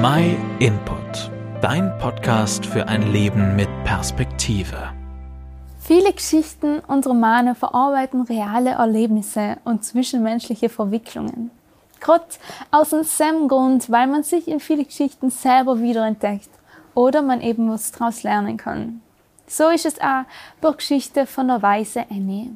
My Input, dein Podcast für ein Leben mit Perspektive. Viele Geschichten und Romane verarbeiten reale Erlebnisse und zwischenmenschliche Verwicklungen. Gerade aus dem Grund, weil man sich in viele Geschichten selber wiederentdeckt oder man eben was daraus lernen kann. So ist es auch bei der Geschichte von der Weise Annie.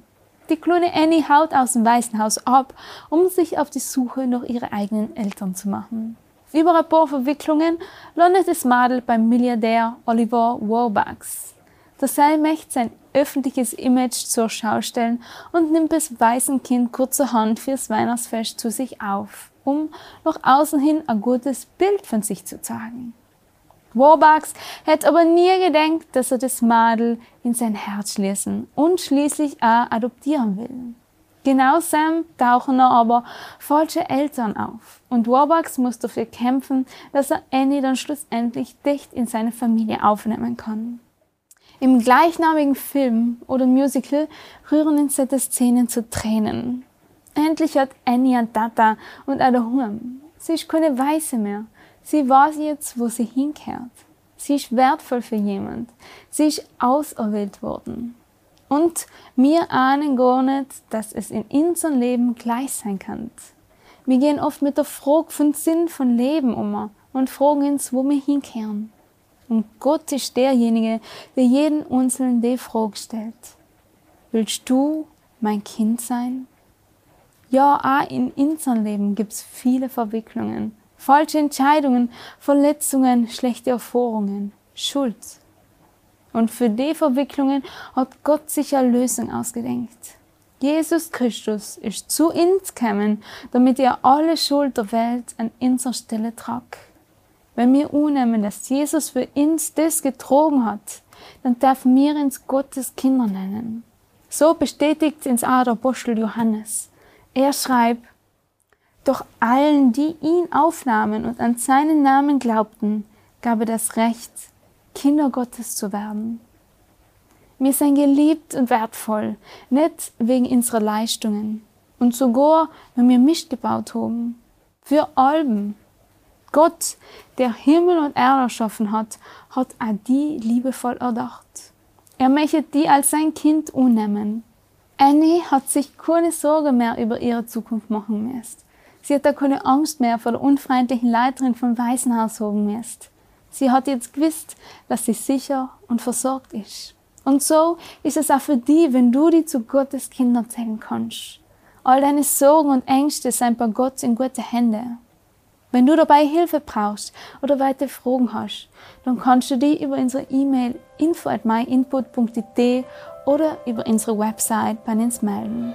Die kleine Annie haut aus dem Waisenhaus ab, um sich auf die Suche nach ihren eigenen Eltern zu machen. Über ein paar Verwicklungen landet das Madel beim Milliardär Oliver Warbucks. Der Seil möchte sein öffentliches Image zur Schau stellen und nimmt das Waisenkind kurzerhand fürs Weihnachtsfest zu sich auf, um nach außen hin ein gutes Bild von sich zu zeigen. Warbucks hätte aber nie gedacht, dass er das Madel in sein Herz schließen und schließlich auch adoptieren will. Genau Sam tauchen er aber falsche Eltern auf und Warbucks muss dafür kämpfen, dass er Annie dann schlussendlich dicht in seine Familie aufnehmen kann. Im gleichnamigen Film oder Musical rühren ihn solche Szenen zu Tränen. Endlich hat Annie einen Tata und eine Hum. Sie ist keine Weiße mehr. Sie weiß jetzt, wo sie hinkehrt. Sie ist wertvoll für jemand. Sie ist auserwählt worden. Und wir ahnen gar nicht, dass es in unserem Leben gleich sein kann. Wir gehen oft mit der Frage von Sinn von Leben um und fragen uns, wo wir hinkehren. Und Gott ist derjenige, der jeden Einzelnen die Frage stellt. Willst du mein Kind sein? Ja, auch in unserem Leben gibt es viele Verwicklungen, falsche Entscheidungen, Verletzungen, schlechte Erfahrungen, Schuld. Und für die Verwicklungen hat Gott sich eine Lösung ausgedenkt. Jesus Christus ist zu uns gekommen, damit er alle Schuld der Welt an unserer Stelle tragt. Wenn wir annehmen, dass Jesus für uns das getrogen hat, dann dürfen wir uns Gottes Kinder nennen. So bestätigt uns auch der Apostel Johannes. Er schreibt, doch allen, die ihn aufnahmen und an seinen Namen glaubten, gab er das Recht, Kinder Gottes zu werden. Wir sind geliebt und wertvoll, nicht wegen unserer Leistungen und sogar, wenn wir Mist gebaut haben. Für Alben. Gott, der Himmel und Erde erschaffen hat, hat auch die liebevoll erdacht. Er möchte die als sein Kind unnehmen. Annie hat sich keine Sorge mehr über ihre Zukunft machen müssen. Sie hat da keine Angst mehr vor der unfreundlichen Leiterin vom Waisenhaus haben müssen. Sie hat jetzt gewusst, dass sie sicher und versorgt ist. Und so ist es auch für dich, wenn du die zu Gottes Kindern zählen kannst. All deine Sorgen und Ängste sind bei Gott in gute Hände. Wenn du dabei Hilfe brauchst oder weitere Fragen hast, dann kannst du die über unsere E-Mail info at myinput.it oder über unsere Website bei uns melden.